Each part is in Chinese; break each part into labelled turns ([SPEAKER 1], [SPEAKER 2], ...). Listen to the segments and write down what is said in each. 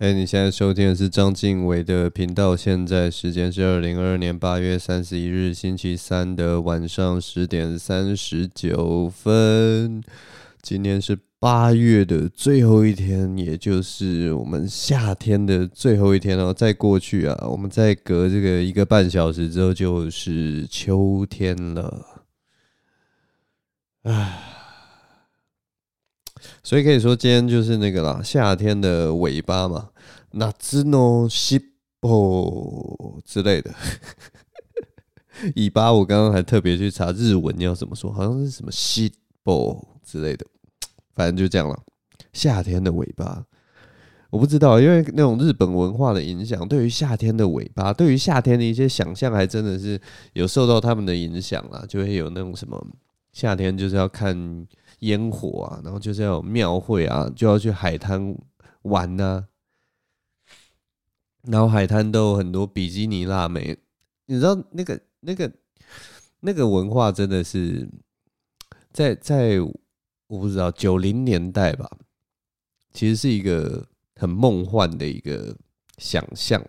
[SPEAKER 1] 哎，你现在收听的是张晋唯的频道。现在时间是二零二二年八月三十一日星期三的晚上十点三十九分。今天是八月的最后一天，也就是我们夏天的最后一天哦。再过去啊，我们再隔这个一个半小时之后，就是秋天了。唉。所以可以说，今天就是那个啦，夏天的尾巴嘛，夏の尻尾之类的。尾巴，我刚刚还特别去查日文要怎么说，好像是什么尻尾之类的，反正就这样了。夏天的尾巴，我不知道，因为那种日本文化的影响，对于夏天的尾巴，对于夏天的一些想象，还真的是有受到他们的影响啦，就会有那种什么夏天就是要看。烟火啊，然后就是要有庙会啊，就要去海滩玩呐、然后海滩都有很多比基尼辣妹，你知道那个那个那个文化真的是在在我不知道九零年代吧，其实是一个很梦幻的一个想象，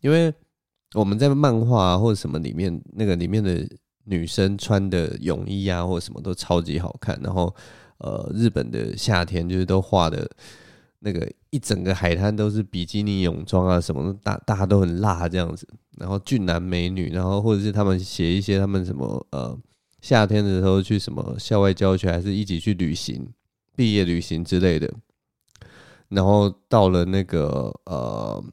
[SPEAKER 1] 因为我们在漫画啊或者什么里面那个里面的。女生穿的泳衣啊，或者什么都超级好看。然后，呃，日本的夏天就是都画的，那个一整个海滩都是比基尼泳装啊，什么大大家都很辣这样子。然后俊男美女，然后或者是他们写一些他们什么呃夏天的时候去什么校外教学，还是一起去旅行、毕业旅行之类的。然后到了那个呃。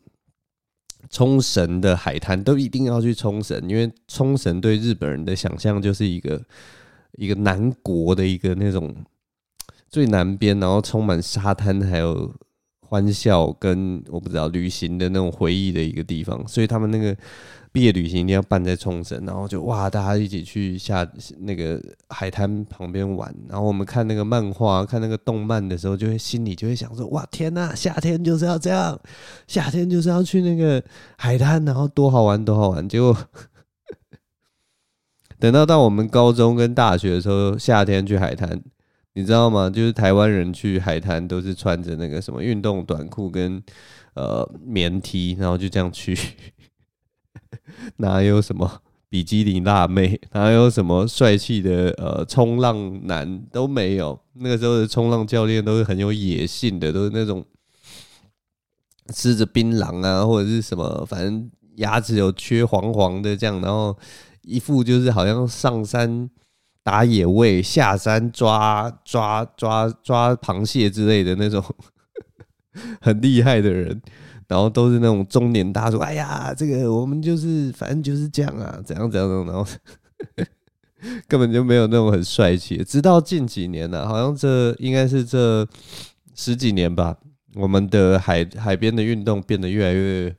[SPEAKER 1] 冲绳的海滩都一定要去冲绳，因为冲绳对日本人的想象就是一个一个南国的一个那种最南边，然后充满沙滩还有欢笑跟我不知道旅行的那种回忆的一个地方，所以他们那个。毕业旅行一定要办在冲绳，然后就哇，大家一起去下那个海滩旁边玩。然后我们看那个漫画、看那个动漫的时候，就会心里就会想说：哇，天呐，夏天就是要这样，夏天就是要去那个海滩，然后多好玩，多好玩。结果 等到到我们高中跟大学的时候，夏天去海滩，你知道吗？就是台湾人去海滩都是穿着那个什么运动短裤跟呃棉 T，然后就这样去。哪有什么比基尼辣妹，哪有什么帅气的呃冲浪男都没有。那个时候的冲浪教练都是很有野性的，都是那种吃着槟榔啊，或者是什么，反正牙齿有缺黄黄的这样，然后一副就是好像上山打野味，下山抓抓抓抓螃蟹之类的那种很厉害的人。然后都是那种中年大叔，哎呀，这个我们就是反正就是这样啊，怎样怎样，然后根本就没有那种很帅气。直到近几年呢、好像这应该是这十几年吧，我们的海海边的运动变得越来越，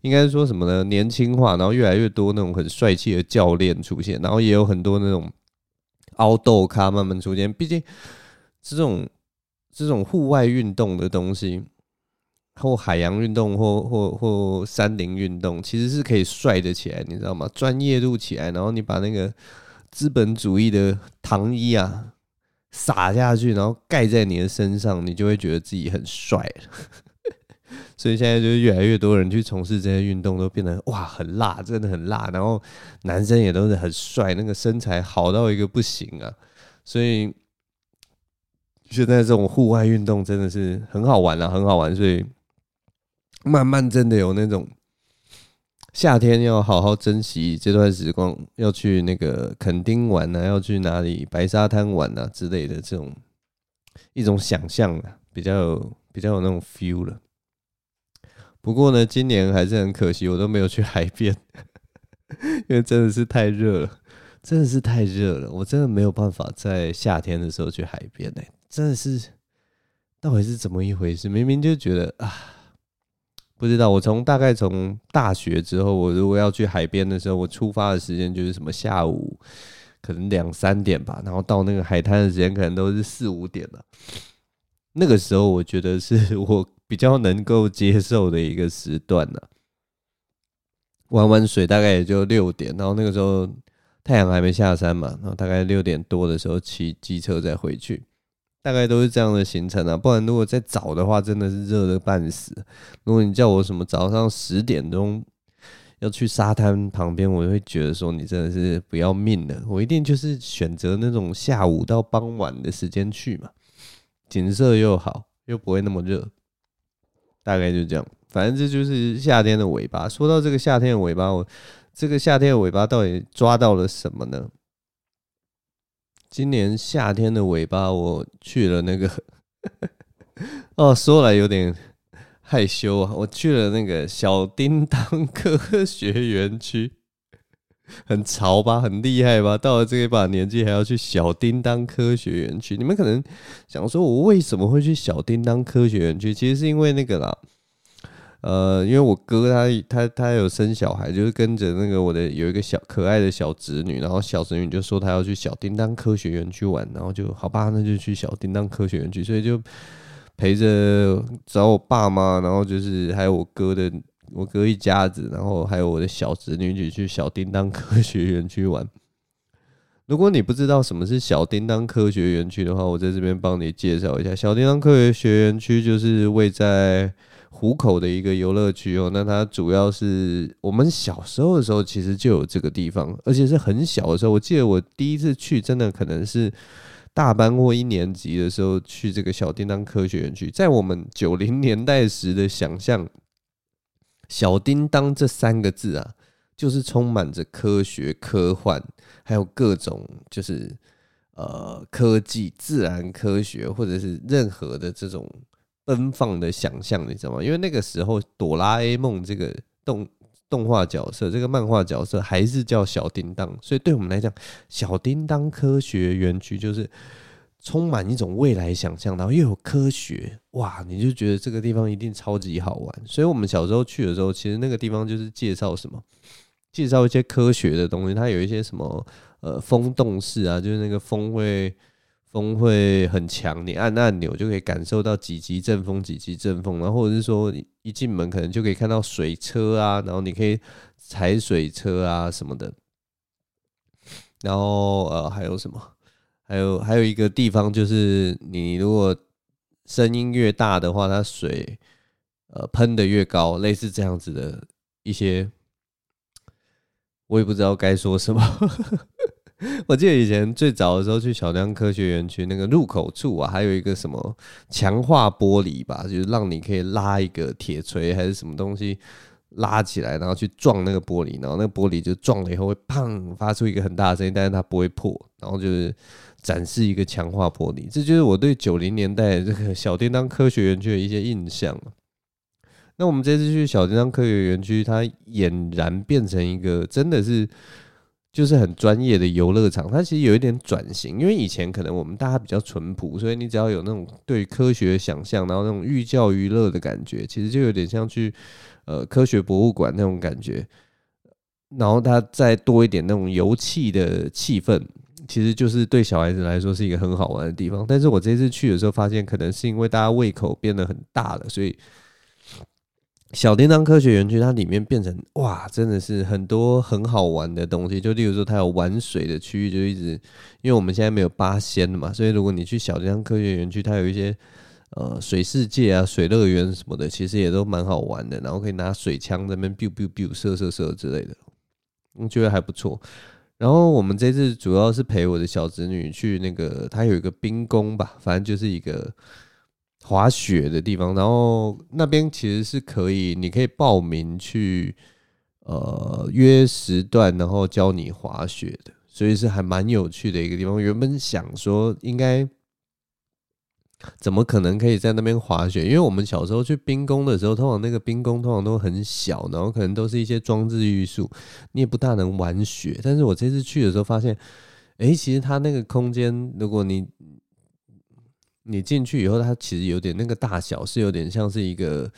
[SPEAKER 1] 应该说什么呢？年轻化，然后越来越多那种很帅气的教练出现，然后也有很多那种凹豆咖慢慢出现。毕竟这种这种户外运动的东西。或海洋运动，或或或山林运动，其实是可以帅得起来，你知道吗？专业度起来，然后你把那个资本主义的糖衣啊撒下去，然后盖在你的身上，你就会觉得自己很帅。所以现在就是越来越多人去从事这些运动，都变得哇很辣，真的很辣。然后男生也都是很帅，那个身材好到一个不行啊。所以现在这种户外运动真的是很好玩啊，很好玩。所以。慢慢真的有那种夏天要好好珍惜这段时光，要去那个垦丁玩啊，要去哪里白沙滩玩啊之类的这种一种想象啊，比较有比较有那种 feel 了。不过呢，今年还是很可惜，我都没有去海边，因为真的是太热了，真的是太热了，我真的没有办法在夏天的时候去海边呢、真的是到底是怎么一回事？明明就觉得啊。不知道，我从大概从大学之后，我如果要去海边的时候，我出发的时间就是什么下午可能两三点吧，然后到那个海滩的时间可能都是四五点了。那个时候我觉得是 我比较能够接受的一个时段了。玩完水大概也就六点，然后那个时候太阳还没下山嘛，然后大概六点多的时候骑机车再回去。大概都是这样的行程啊。不然如果再早的话，真的是热得半死。如果你叫我什么早上十点钟要去沙滩旁边，我就会觉得说你真的是不要命了。我一定就是选择那种下午到傍晚的时间去嘛，景色又好，又不会那么热。大概就这样，反正这就是夏天的尾巴。说到这个夏天的尾巴，我这个夏天的尾巴到底抓到了什么呢？今年夏天的尾巴，我去了那个，哦，说来有点害羞啊。我去了那个小叮当科学园区，很潮吧，很厉害吧？到了这一把年纪还要去小叮当科学园区，你们可能想说，我为什么会去小叮当科学园区？其实是因为那个啦。呃，因为我哥他他他有生小孩，就是跟着那个我的有一个小可爱的小侄女，然后小侄女就说她要去小叮当科学园区玩，然后就好吧，那就去小叮当科学园区，所以就陪着找我爸妈，然后就是还有我哥的我哥一家子，然后还有我的小侄女就去小叮当科学园区玩。如果你不知道什么是小叮当科学园区的话，我在这边帮你介绍一下，小叮当科学园区就是位在。湖口的一个游乐区哦，那它主要是我们小时候的时候，其实就有这个地方，而且是很小的时候。我记得我第一次去，真的可能是大班或一年级的时候去这个小叮当科学园区。在我们九零年代时的想象，小叮当这三个字啊，就是充满着科学、科幻，还有各种就是呃科技、自然科学，或者是任何的这种。奔放的想象，你知道吗？因为那个时候，哆啦 A 梦这个动动画角色，这个漫画角色还是叫小叮当，所以对我们来讲，小叮当科学园区就是充满一种未来想象，然后又有科学，哇，你就觉得这个地方一定超级好玩。所以我们小时候去的时候，其实那个地方就是介绍什么，介绍一些科学的东西，它有一些什么呃风洞式啊，就是那个风会。风会很强，你按按钮就可以感受到几级阵风，几级阵风，然后或者是说一进门可能就可以看到水车啊，然后你可以踩水车啊什么的。然后呃还有什么？还有还有一个地方就是你如果声音越大的话，它水呃喷得越高，类似这样子的一些，我也不知道该说什么。我记得以前最早的时候去小叮当科学园区那个入口处啊，还有一个什么强化玻璃吧，就是让你可以拉一个铁锤还是什么东西拉起来，然后去撞那个玻璃，然后那个玻璃就撞了以后会砰发出一个很大的声音，但是它不会破，然后就是展示一个强化玻璃。这就是我对九零年代这个小叮当科学园区的一些印象。那我们这次去小叮当科学园区，它俨然变成一个真的是。就是很专业的游乐场，它其实有一点转型，因为以前可能我们大家比较淳朴，所以你只要有那种对科学想象，然后那种寓教于乐的感觉，其实就有点像去呃科学博物馆那种感觉。然后它再多一点那种游戏的气氛，其实就是对小孩子来说是一个很好玩的地方。但是我这次去的时候发现，可能是因为大家胃口变得很大了，所以。小叮当科学园区，它里面变成哇，真的是很多很好玩的东西。就例如说，它有玩水的区域，就一直因为我们现在没有八仙嘛，所以如果你去小叮当科学园区，它有一些呃水世界啊、水乐园什么的，其实也都蛮好玩的。然后可以拿水枪在那边 biu biu biu 射射射之类的，我觉得还不错。然后我们这次主要是陪我的小侄女去那个，她有一个冰宫吧，反正就是一个。滑雪的地方，然后那边其实是可以，你可以报名去，呃，约时段，然后教你滑雪的，所以是还蛮有趣的一个地方。原本想说，应该怎么可能可以在那边滑雪？因为我们小时候去冰宫的时候，通常那个冰宫通常都很小，然后可能都是一些装置艺术，你也不大能玩雪。但是我这次去的时候发现，诶，其实它那个空间，如果你你进去以后，它其实有点那个大小是有点像是一个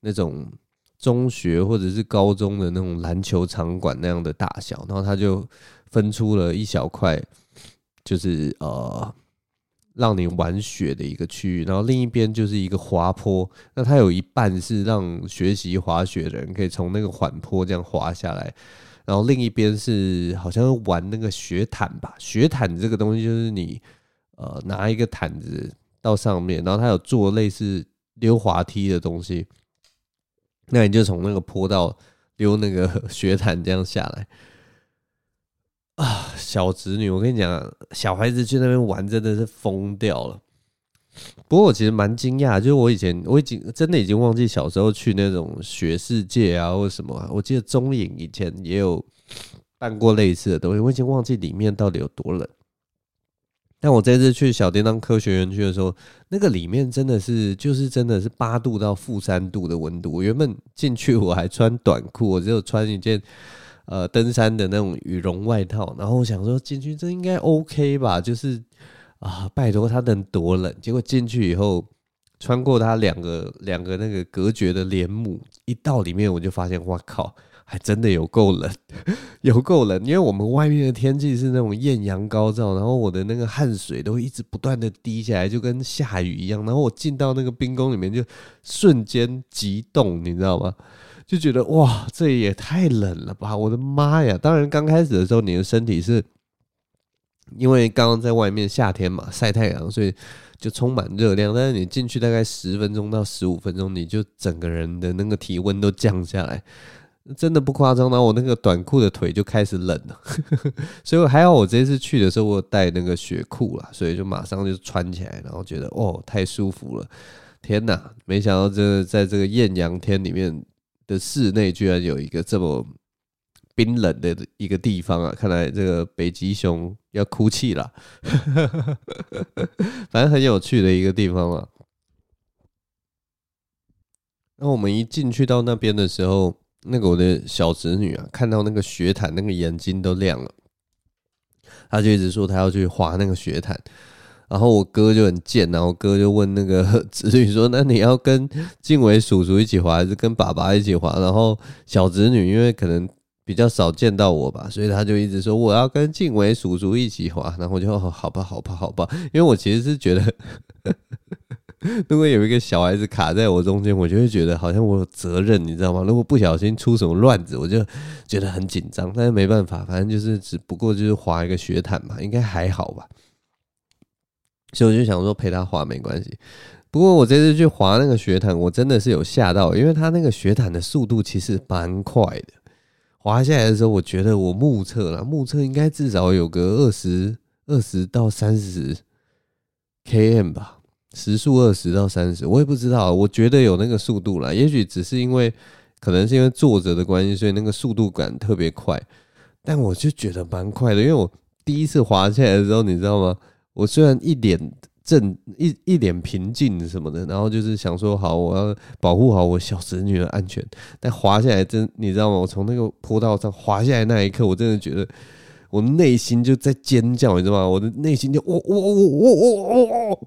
[SPEAKER 1] 那种中学或者是高中的那种篮球场馆那样的大小，然后它就分出了一小块，就是呃让你玩雪的一个区域，然后另一边就是一个滑坡，那它有一半是让学习滑雪的人可以从那个缓坡这样滑下来，然后另一边是好像玩那个雪毯吧，雪毯这个东西就是你呃拿一个毯子。到上面，然后它有做类似溜滑梯的东西，那你就从那个坡道溜那个 雪毯这样下来。啊，小侄女，我跟你讲，小孩子去那边玩真的是疯掉了。不过我其实蛮惊讶，就是我以前我已经真的已经忘记小时候去那种雪世界啊，或什么。我记得中影以前也有办过类似的东西，我已经忘记里面到底有多冷。但我这次去小叮当科学园区的时候，那个里面真的是就是真的是八度到负三度的温度。我原本进去我还穿短裤，我只有穿一件。呃，登山的那种羽绒外套，然后我想说进去这应该 OK 吧，就是啊，拜托它能多冷？结果进去以后，穿过它两个两个那个隔绝的帘幕，一到里面我就发现，哇靠，还真的有够冷，有够冷。因为我们外面的天气是那种艳阳高照，然后我的那个汗水都一直不断的滴下来，就跟下雨一样。然后我进到那个冰宫里面，就瞬间急冻，你知道吗？就觉得哇，这也太冷了吧！我的妈呀！当然，刚开始的时候，你的身体是因为刚刚在外面夏天嘛，晒太阳，所以就充满热量。但是你进去大概十分钟到十五分钟，你就整个人的那个体温都降下来，真的不夸张。然后我那个短裤的腿就开始冷了，所以还好我这次去的时候我带那个雪裤啦，所以就马上就穿起来，然后觉得哦，太舒服了！天哪，没想到这在这个艳阳天里面。的室内居然有一个这么冰冷的一个地方啊！看来这个北极熊要哭泣了，反正很有趣的一个地方啊。那我们一进去到那边的时候，那个我的小侄女啊，看到那个雪毯，那个眼睛都亮了，她就一直说她要去滑那个雪毯。然后我哥就很贱，然后我哥就问那个 侄女说：“那你要跟静伟叔叔一起滑，还是跟爸爸一起滑？”然后小侄女因为可能比较少见到我吧，所以他就一直说：“我要跟静伟叔叔一起滑。”然后我就好吧，好吧，好吧，因为我其实是觉得，如果有一个小孩子卡在我中间，我就会觉得好像我有责任，你知道吗？如果不小心出什么乱子，我就觉得很紧张。但是没办法，反正就是只不过就是滑一个雪毯嘛，应该还好吧。所以我就想说陪他滑没关系，不过我这次去滑那个雪毯，我真的是有吓到，因为他那个雪毯的速度其实蛮快的。滑下来的时候，我觉得我目测了，目测应该至少有个二十二十到三十 km 吧，时速二十到三十，我也不知道，我觉得有那个速度了。也许只是因为可能是因为坐着的关系，所以那个速度感特别快。但我就觉得蛮快的，因为我第一次滑下来的时候，你知道吗？我虽然一脸正一一脸平静什么的，然后就是想说好，我要保护好我小侄女的安全。但滑下来真，你知道吗？我从那个坡道上滑下来那一刻，我真的觉得我内心就在尖叫，你知道吗？我的内心就哦哦哦哦哦哦，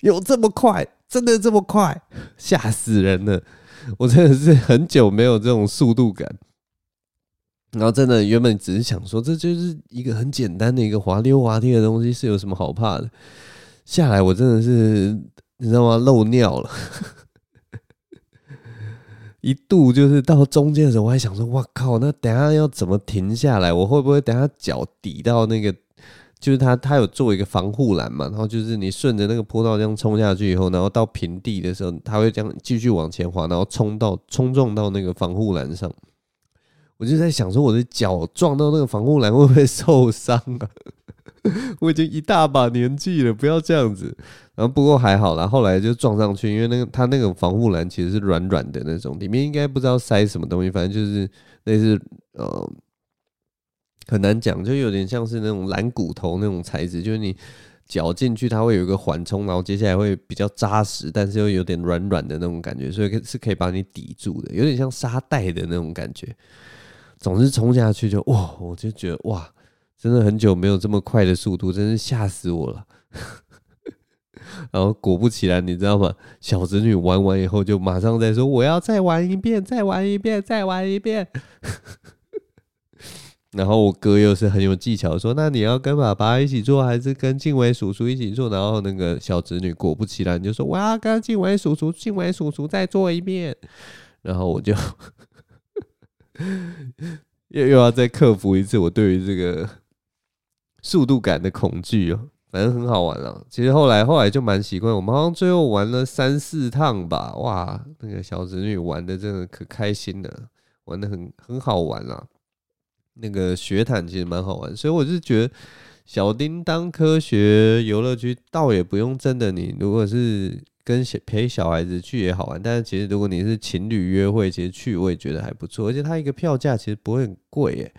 [SPEAKER 1] 有这么快？真的这么快？吓死人了！我真的是很久没有这种速度感。然后真的原本只是想说，这就是一个很简单的一个滑溜滑梯的东西，是有什么好怕的？下来我真的是你知道吗？漏尿了，一度就是到中间的时候，我还想说，哇靠，那等下要怎么停下来？我会不会等下脚抵到那个？就是他他有做一个防护栏嘛，然后就是你顺着那个坡道这样冲下去以后，然后到平地的时候，他会这样继续往前滑，然后冲到冲撞到那个防护栏上。我就在想说，我的脚撞到那个防护栏会不会受伤啊？我已经一大把年纪了，不要这样子。然后不过还好啦，后来就撞上去，因为那个它那个防护栏其实是软软的那种，里面应该不知道塞什么东西，反正就是类似呃很难讲，就有点像是那种蓝骨头那种材质，就是你脚进去它会有一个缓冲，然后接下来会比较扎实，但是又有点软软的那种感觉，所以是可以把你抵住的，有点像沙袋的那种感觉。总是冲下去就哇，我就觉得哇，真的很久没有这么快的速度，真是吓死我了。然后果不其然，你知道吗？小侄女玩完以后就马上在说：“我要再玩一遍，再玩一遍，再玩一遍。”然后我哥又是很有技巧说：“那你要跟爸爸一起做，还是跟静伟叔叔一起做？”然后那个小侄女果不其然就说：“我要跟静伟叔叔，静伟叔叔再做一遍。”然后我就。又又要再克服一次我对于这个速度感的恐惧哦。反正很好玩了。其实后来后来就蛮习惯，我们好像最后玩了三四趟吧。哇，那个小侄女玩的真的可开心了，玩的很很好玩了。那个雪毯其实蛮好玩，所以我是觉得小叮当科学游乐区倒也不用真的，你如果是跟小陪小孩子去也好玩，但是其实如果你是情侣约会，其实去我也觉得还不错，而且它一个票价其实不会很贵耶。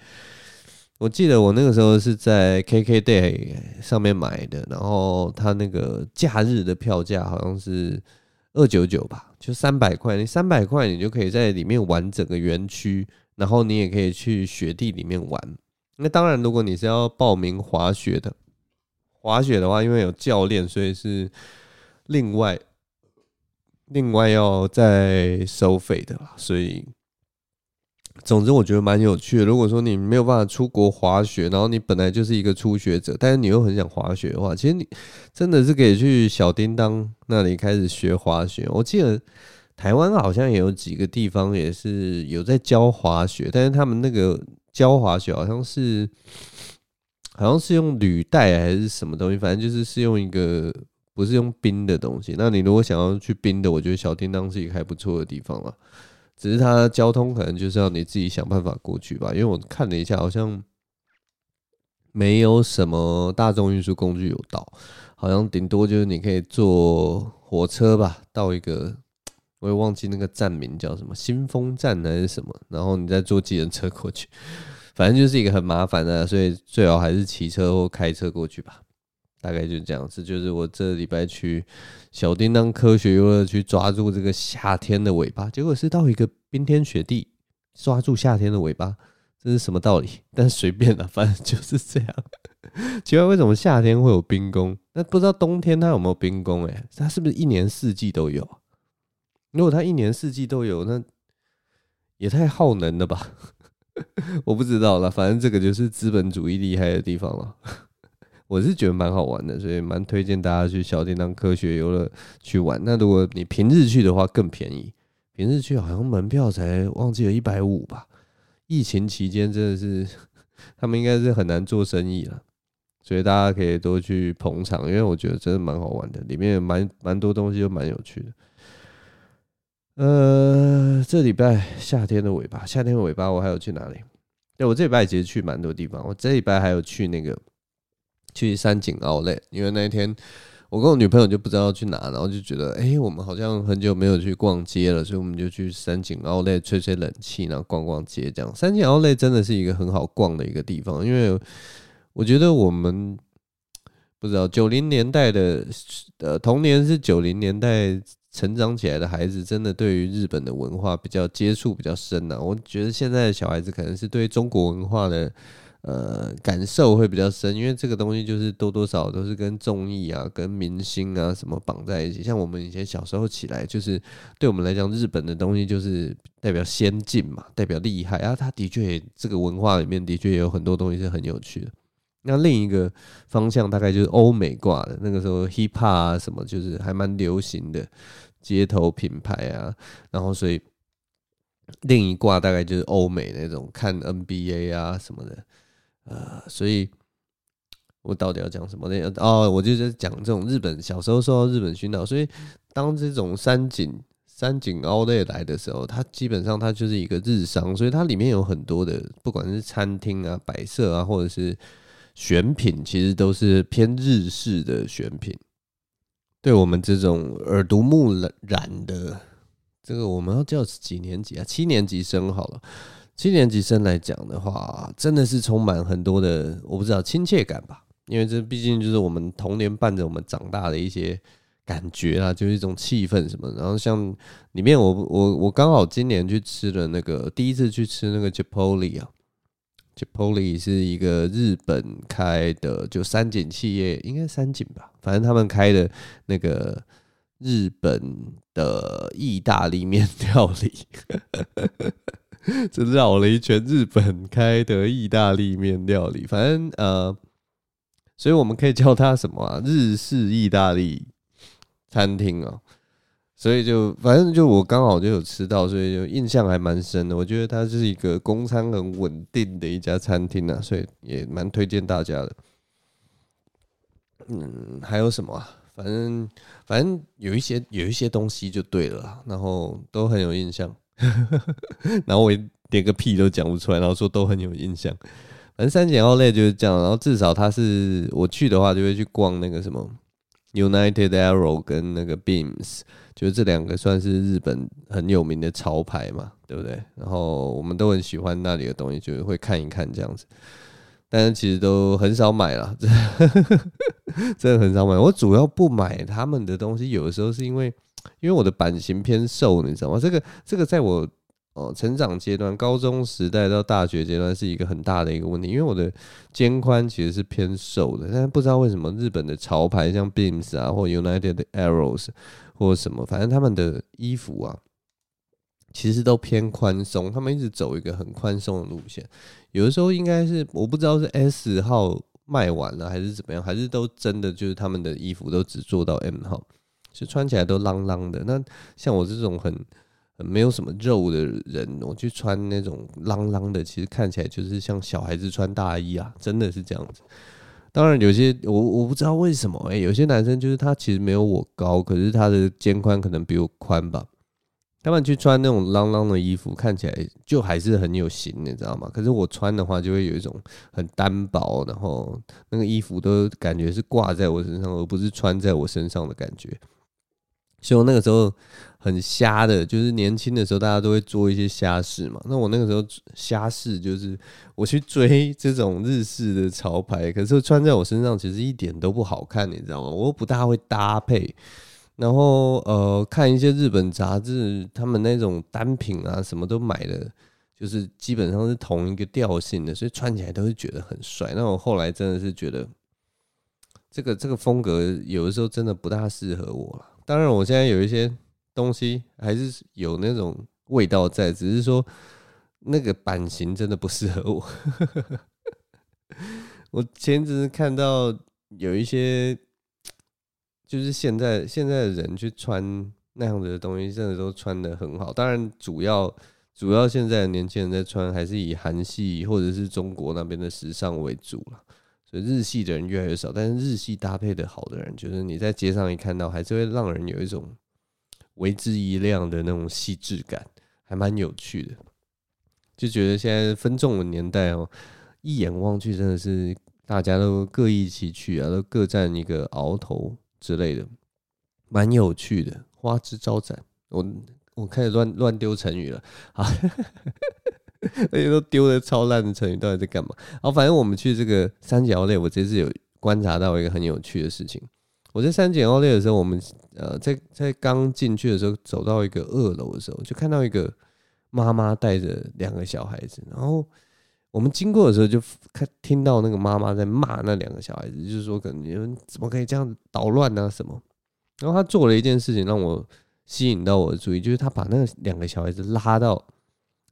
[SPEAKER 1] 我记得我那个时候是在 KKday 上面买的，然后它那个假日的票价好像是二九九吧，就三百块，你三百块你就可以在里面玩整个园区。然后你也可以去雪地里面玩。那当然，如果你是要报名滑雪的，滑雪的话，因为有教练，所以是另外另外要再收费的啦。所以，总之我觉得蛮有趣的。如果说你没有办法出国滑雪，然后你本来就是一个初学者，但是你又很想滑雪的话，其实你真的是可以去小叮当那里开始学滑雪。我记得。台湾好像也有几个地方也是有在教滑雪，但是他们那个教滑雪好像是好像是用履带还是什么东西，反正就是是用一个不是用冰的东西。那你如果想要去冰的，我觉得小叮当是一个还不错的地方了。只是它交通可能就是要你自己想办法过去吧，因为我看了一下，好像没有什么大众运输工具有到，好像顶多就是你可以坐火车吧，到一个。我也忘记那个站名叫什么，新丰站还是什么，然后你再坐计程车过去，反正就是一个很麻烦的，所以最好还是骑车或开车过去吧。大概就是这样子，就是我这礼拜去小叮当科学游乐区抓住这个夏天的尾巴，结果是到一个冰天雪地抓住夏天的尾巴，这是什么道理？但随便了，反正就是这样。奇怪，为什么夏天会有冰宫？那不知道冬天它有没有冰宫？哎，它是不是一年四季都有？如果它一年四季都有，那也太耗能了吧？我不知道了，反正这个就是资本主义厉害的地方了。我是觉得蛮好玩的，所以蛮推荐大家去小叮当科学游乐去玩。那如果你平日去的话更便宜，平日去好像门票才忘记了一百五吧。疫情期间真的是 他们应该是很难做生意了，所以大家可以多去捧场，因为我觉得真的蛮好玩的，里面蛮蛮多东西都蛮有趣的。呃，这礼拜夏天的尾巴，夏天的尾巴，我还有去哪里？对，我这礼拜其实去蛮多地方。我这礼拜还有去那个去三井奥莱，因为那一天我跟我女朋友就不知道去哪，然后就觉得，哎，我们好像很久没有去逛街了，所以我们就去三井奥莱吹吹冷气，然后逛逛街。这样，三井奥莱真的是一个很好逛的一个地方，因为我觉得我们不知道九零年代的呃童年是九零年代。成长起来的孩子，真的对于日本的文化比较接触比较深呐。我觉得现在的小孩子可能是对中国文化的呃感受会比较深，因为这个东西就是多多少都是跟综艺啊、跟明星啊什么绑在一起。像我们以前小时候起来，就是对我们来讲，日本的东西就是代表先进嘛，代表厉害啊。他的确也这个文化里面的确也有很多东西是很有趣的。那另一个方向大概就是欧美挂的，那个时候 hip hop 啊什么，就是还蛮流行的。街头品牌啊，然后所以另一挂大概就是欧美那种看 NBA 啊什么的，呃，所以我到底要讲什么呢？哦，我就是讲这种日本小时候受到日本熏陶，所以当这种山景山景奥莱来的时候，它基本上它就是一个日商，所以它里面有很多的，不管是餐厅啊、摆设啊，或者是选品，其实都是偏日式的选品。对我们这种耳濡目染的，这个我们要叫几年级啊？七年级生好了。七年级生来讲的话，真的是充满很多的，我不知道亲切感吧？因为这毕竟就是我们童年伴着我们长大的一些感觉啊，就是一种气氛什么。然后像里面我，我我刚好今年去吃了那个第一次去吃那个 Chipotle 啊。Chipotle 是一个日本开的，就三井企业，应该三井吧，反正他们开的那个日本的意大利面料理，这绕了一圈，日本开的意大利面料理，反正呃，所以我们可以叫它什么啊？日式意大利餐厅啊。所以就反正就我刚好就有吃到，所以就印象还蛮深的。我觉得它是一个供餐很稳定的一家餐厅啊，所以也蛮推荐大家的。嗯，还有什么啊？反正反正有一些有一些东西就对了，然后都很有印象。然后我连个屁都讲不出来，然后说都很有印象。反正三井奥莱就是这样，然后至少他是我去的话，就会去逛那个什么 United Arrow 跟那个 Beams，就是这两个算是日本很有名的潮牌嘛，对不对？然后我们都很喜欢那里的东西，就会看一看这样子。但是其实都很少买了，真的很少买。我主要不买他们的东西，有的时候是因为，因为我的版型偏瘦，你知道吗？这个这个在我哦成长阶段，高中时代到大学阶段是一个很大的一个问题，因为我的肩宽其实是偏瘦的。但是不知道为什么日本的潮牌像 Beams 啊，或 United Arrows 或什么，反正他们的衣服啊。其实都偏宽松，他们一直走一个很宽松的路线。有的时候应该是我不知道是 S 号卖完了还是怎么样，还是都真的就是他们的衣服都只做到 M 号，就穿起来都啷啷的。那像我这种很很没有什么肉的人，我去穿那种啷啷的，其实看起来就是像小孩子穿大衣啊，真的是这样子。当然有些我我不知道为什么，欸，有些男生就是他其实没有我高，可是他的肩宽可能比我宽吧。他们去穿那种啷啷的衣服，看起来就还是很有型，你知道吗？可是我穿的话，就会有一种很单薄，然后那个衣服都感觉是挂在我身上，而不是穿在我身上的感觉。就那个时候很瞎的，就是年轻的时候，大家都会做一些瞎事嘛。那我那个时候瞎事就是我去追这种日式的潮牌，可是穿在我身上其实一点都不好看，你知道吗？我又不大会搭配。然后呃，看一些日本杂志，他们那种单品啊，什么都买的，就是基本上是同一个调性的，所以穿起来都是觉得很帅。那我后来真的是觉得，这个这个风格有的时候真的不大适合我了。当然，我现在有一些东西还是有那种味道在，只是说那个版型真的不适合我。我前阵子看到有一些。就是现在现在的人去穿那样子的东西，真的都穿得很好。当然，主要主要现在年轻人在穿，还是以韩系或者是中国那边的时尚为主了。日系的人越来越少，但是日系搭配的好的人，就是你在街上一看到，还是会让人有一种为之一亮的那种细致感，还蛮有趣的。就觉得现在分众的年代哦，一眼望去真的是大家都各异其趣啊，都各占一个鳌头。之类的，蛮有趣的，花枝招展。我我开始乱乱丢成语了啊，而且都丢的超烂的成语，到底在干嘛？好，反正我们去这个三井奥莱，我这次有观察到一个很有趣的事情。我在三井奥莱的时候，我们呃在在刚进去的时候，走到一个二楼的时候，就看到一个妈妈带着两个小孩子，然后。我们经过的时候，就看听到那个妈妈在骂那两个小孩子，就是说，可能你们怎么可以这样子捣乱啊什么？然后他做了一件事情让我吸引到我的注意，就是他把那两个小孩子拉到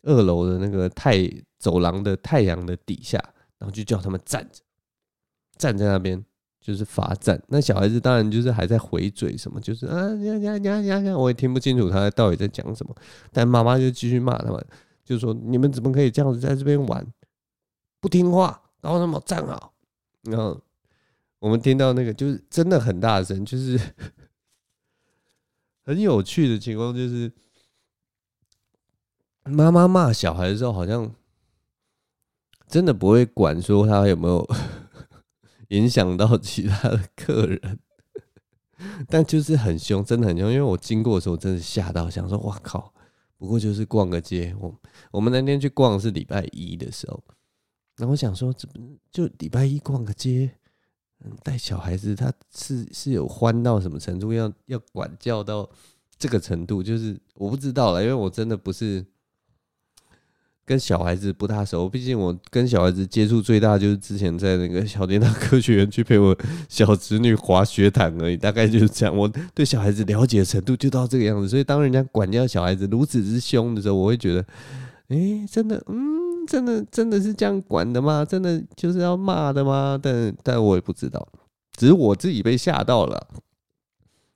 [SPEAKER 1] 二楼的那个太走廊的太阳的底下，然后就叫他们站着，站在那边就是罚站。那小孩子当然就是还在回嘴什么，就是啊呀呀呀呀呀，我也听不清楚他到底在讲什么。但妈妈就继续骂他们，就说你们怎么可以这样子在这边玩？不听话，然后他们站好，然后我们听到那个就是真的很大声，就是很有趣的情况，就 是妈妈骂小孩的时候，好像真的不会管说他有没有 影响到其他的客人，但就是很凶，真的很凶。因为我经过的时候，真的吓到，想说哇靠！不过就是逛个街，我我们那天去逛是礼拜一的时候。然后我想说，怎么就礼拜一逛个街，嗯，带小孩子，他是是有欢到什么程度，要要管教到这个程度，就是我不知道了，因为我真的不是跟小孩子不大熟，毕竟我跟小孩子接触最大就是之前在那个小叮当科学园去陪我小侄女滑雪毯而已，大概就是这样。我对小孩子了解程度就到这个样子，所以当人家管教小孩子如此之凶的时候，我会觉得，哎，真的，嗯。真的真的是这样管的吗？真的就是要骂的吗？但但我也不知道，只是我自己被吓到了。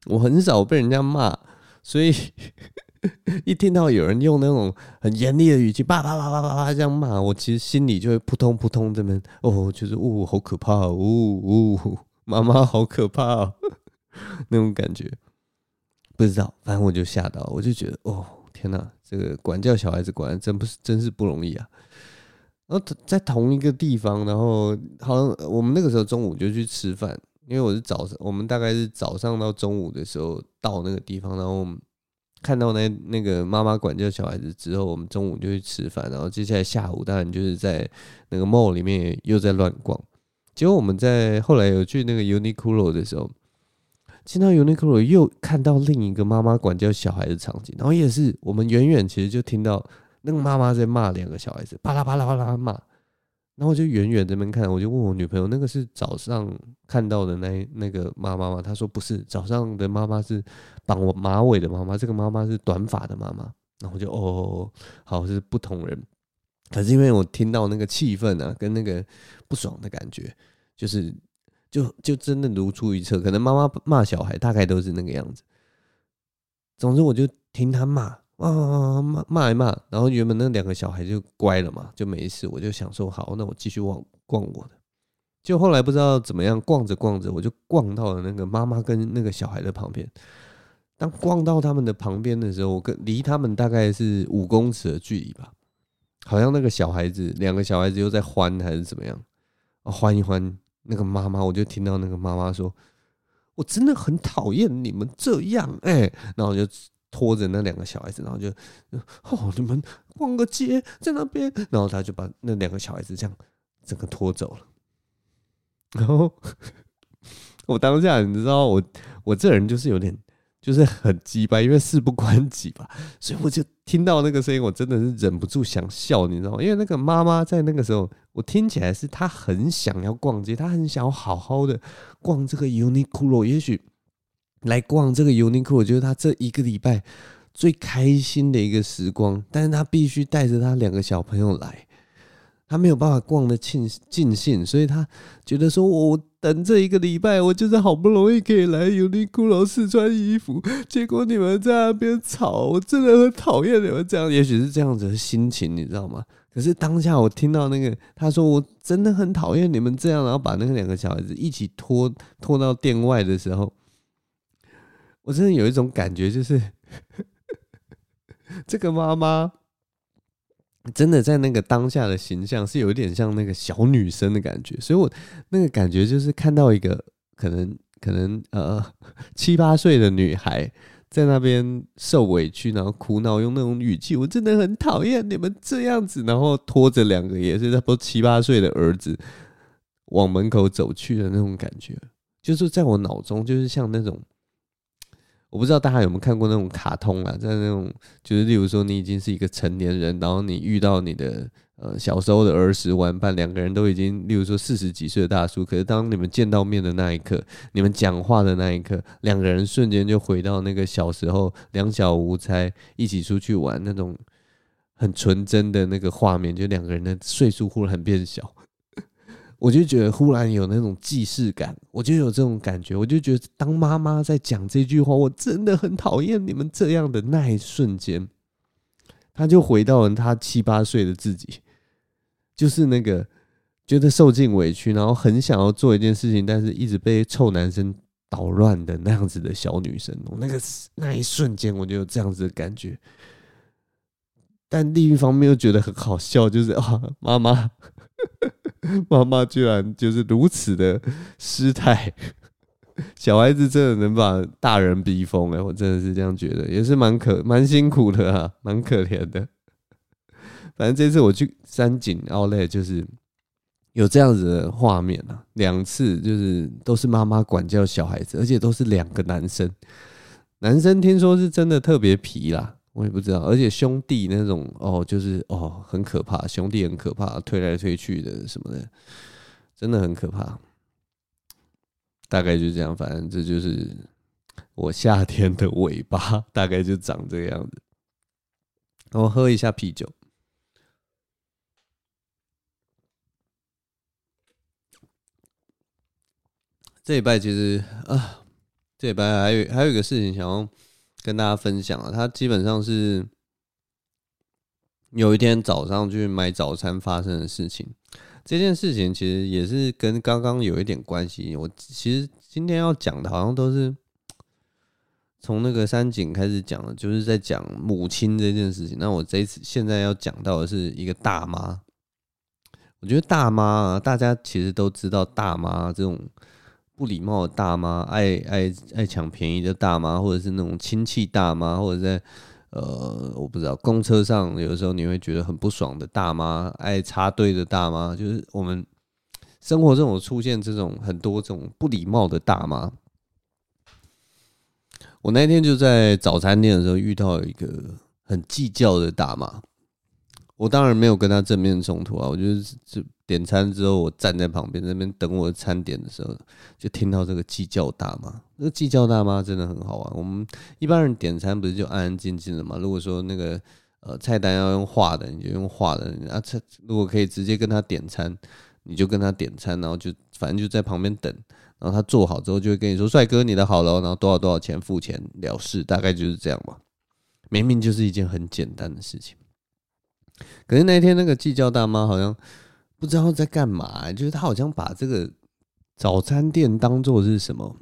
[SPEAKER 1] 我很少被人家骂，所以 一听到有人用那种很严厉的语气，叭叭叭叭叭叭这样骂，我其实心里就会扑通扑通这边哦，就是哦，好可怕哦哦，妈妈好可怕哦，那种感觉。不知道，反正我就吓到，我就觉得哦，天哪，这个管教小孩子管真不是，真是不容易啊。然后在同一个地方，然后好像我们那个时候中午就去吃饭，因为我是早上，我们大概是早上到中午的时候到那个地方，然后看到那那个妈妈管教小孩子之后，我们中午就去吃饭，然后接下来下午当然就是在那个 mall 里面又在乱逛。结果我们在后来有去那个 Uniqlo 的时候。进到 Uniqlo 又看到另一个妈妈管教小孩的场景，然后也是我们远远其实就听到那个妈妈在骂两个小孩子，巴拉巴拉巴拉骂，然后我就远远这边看，我就问我女朋友，那个是早上看到的那那个妈妈吗？她说不是，早上的妈妈是绑我马尾的妈妈，这个妈妈是短发的妈妈，然后我就哦，好，是不同人，可是因为我听到那个气氛啊，跟那个不爽的感觉，就是。就就真的如出一辙，可能妈妈骂小孩大概都是那个样子。总之，我就听他骂，啊骂骂一骂，然后原本那两个小孩就乖了嘛，就没事。我就想说，好，那我继续逛逛我的。就后来不知道怎么样，逛着逛着，我就逛到了那个妈妈跟那个小孩的旁边。当逛到他们的旁边的时候，我跟离他们大概是五公尺的距离吧，好像那个小孩子，两个小孩子又在欢还是怎么样，欢一欢。那个妈妈，我就听到那个妈妈说：“我真的很讨厌你们这样。”哎，然后我就拖着那两个小孩子，然后就哦，你们逛个街在那边，然后他就把那两个小孩子这样整个拖走了。然后 我当下你知道，我我这人就是有点。就是很鸡巴，因为事不关己吧，所以我就听到那个声音，我真的是忍不住想笑，你知道吗？因为那个妈妈在那个时候，我听起来是她很想要逛街，她很想要好好的逛这个 Uniqlo，也许来逛这个 Uniqlo，我觉得他这一个礼拜最开心的一个时光，但是他必须带着他两个小朋友来。他没有办法逛得尽尽兴，所以他觉得说：“我等这一个礼拜，我就是好不容易可以来 Uniqlo 试穿衣服，结果你们在那边吵，我真的很讨厌你们这样。”也许是这样子的心情，你知道吗？可是当下我听到那个他说：“我真的很讨厌你们这样。”然后把那个两个小孩子一起拖拖到店外的时候，我真的有一种感觉，就是 这个妈妈。真的在那个当下的形象是有一点像那个小女生的感觉，所以我那个感觉就是看到一个可能可能呃 七八岁的女孩在那边受委屈，然后哭闹，用那种语气，我真的很讨厌你们这样子，然后拖着两个也是差不多七八岁的儿子往门口走去的那种感觉，就是在我脑中就是像那种。我不知道大家有没有看过那种卡通啊，在那种就是，例如说你已经是一个成年人，然后你遇到你的呃小时候的儿时玩伴，两个人都已经，例如说四十几岁的大叔，可是当你们见到面的那一刻，你们讲话的那一刻，两个人瞬间就回到那个小时候两小无猜一起出去玩那种很纯真的那个画面，就两个人的岁数忽然变小。我就觉得忽然有那种既视感，我就有这种感觉，我就觉得当妈妈在讲这句话，我真的很讨厌你们这样的那一瞬间，他就回到了他七八岁的自己，就是那个觉得受尽委屈，然后很想要做一件事情，但是一直被臭男生捣乱的那样子的小女生。那个那一瞬间，我就有这样子的感觉，但另一方面又觉得很好笑，就是啊，妈妈。妈妈居然就是如此的失态，小孩子真的能把大人逼疯哎！我真的是这样觉得，也是蛮可蛮辛苦的啊，蛮可怜的。反正这次我去山景奥莱，就是有这样子的画面啊，两次就是都是妈妈管教小孩子，而且都是两个男生，男生听说是真的特别皮啦。我也不知道，而且兄弟那种哦，就是哦，很可怕，兄弟很可怕，推来推去的什么的，真的很可怕。大概就这样，反正这就是我夏天的尾巴，大概就长这个样子。我喝一下啤酒。这礼拜其实啊，这礼拜还有还有一个事情想要。跟大家分享啊，他基本上是有一天早上去买早餐发生的事情。这件事情其实也是跟刚刚有一点关系。我其实今天要讲的，好像都是从那个山井开始讲的，就是在讲母亲这件事情。那我这次现在要讲到的是一个大妈。我觉得大妈啊，大家其实都知道，大妈这种不礼貌的大妈，爱爱爱抢便宜的大妈，或者是那种亲戚大妈，或者在呃，我不知道公车上，有的时候你会觉得很不爽的大妈，爱插队的大妈，就是我们生活中有出现这种很多这种不礼貌的大妈。我那天就在早餐店的时候遇到一个很计较的大妈。我当然没有跟他正面冲突啊，我就是点餐之后，我站在旁边那边等我餐点的时候，就听到这个计较大妈。那个计较大妈真的很好玩。我们一般人点餐不是就安安静静的嘛？如果说那个呃菜单要用画的，你就用画的。啊，菜如果可以直接跟他点餐，你就跟他点餐，然后就反正就在旁边等，然后他做好之后就会跟你说：“帅哥，你的好了。”然后多少多少钱付钱了事，大概就是这样嘛。明明就是一件很简单的事情。可是那天那个计较大妈好像不知道在干嘛，就是她好像把这个早餐店当做是什么，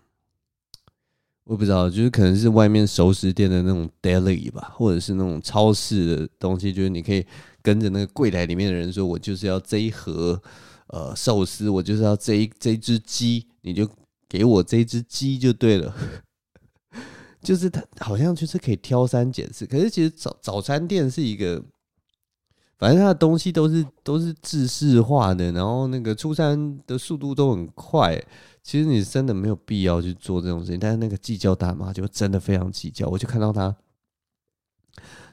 [SPEAKER 1] 我不知道，就是可能是外面熟食店的那种 deli 吧，或者是那种超市的东西，就是你可以跟着那个柜台里面的人说，我就是要这一盒呃寿司，我就是要这一这只鸡，你就给我这只鸡就对了。就是他好像就是可以挑三拣四，可是其实早早餐店是一个。反正他的东西都是都是制式化的，然后那个出餐的速度都很快。其实你真的没有必要去做这种事情，但是那个计较大妈就真的非常计较。我就看到他，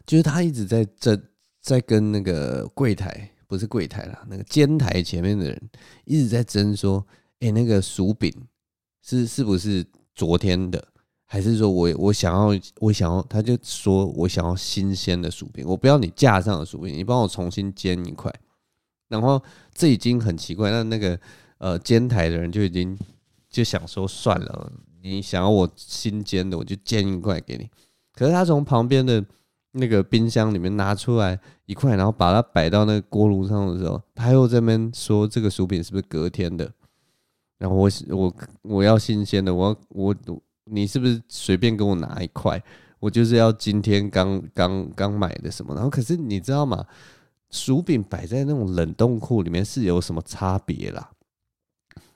[SPEAKER 1] 就是他一直在争，在跟那个柜台，不是柜台啦，那个煎台前面的人一直在争说：“哎，那个薯饼是是不是昨天的？”还是说我我想要我想要，他就说我想要新鲜的薯饼，我不要你架上的薯饼，你帮我重新煎一块。然后这已经很奇怪，那那个呃煎台的人就已经就想说算了，你想要我新煎的，我就煎一块给你。可是他从旁边的那个冰箱里面拿出来一块，然后把它摆到那个锅炉上的时候，他又这边说这个薯饼是不是隔天的？然后我我我要新鲜的，我要我。你是不是随便跟我拿一块？我就是要今天刚刚刚买的什么？然后可是你知道吗？薯饼摆在那种冷冻库里面是有什么差别啦？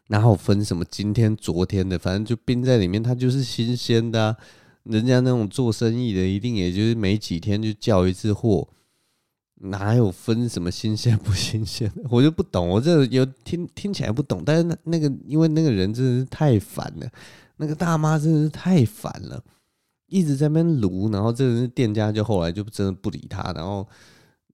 [SPEAKER 1] 然后分什么今天、昨天的，反正就冰在里面，它就是新鲜的。人家那种做生意的，一定也就是没几天就叫一次货，哪有分什么新鲜不新鲜？我就不懂，我这有听听起来不懂，但是那那个因为那个人真的是太烦了。那个大妈真的是太烦了，一直在那边撸，然后这个店家就后来就真的不理他，然后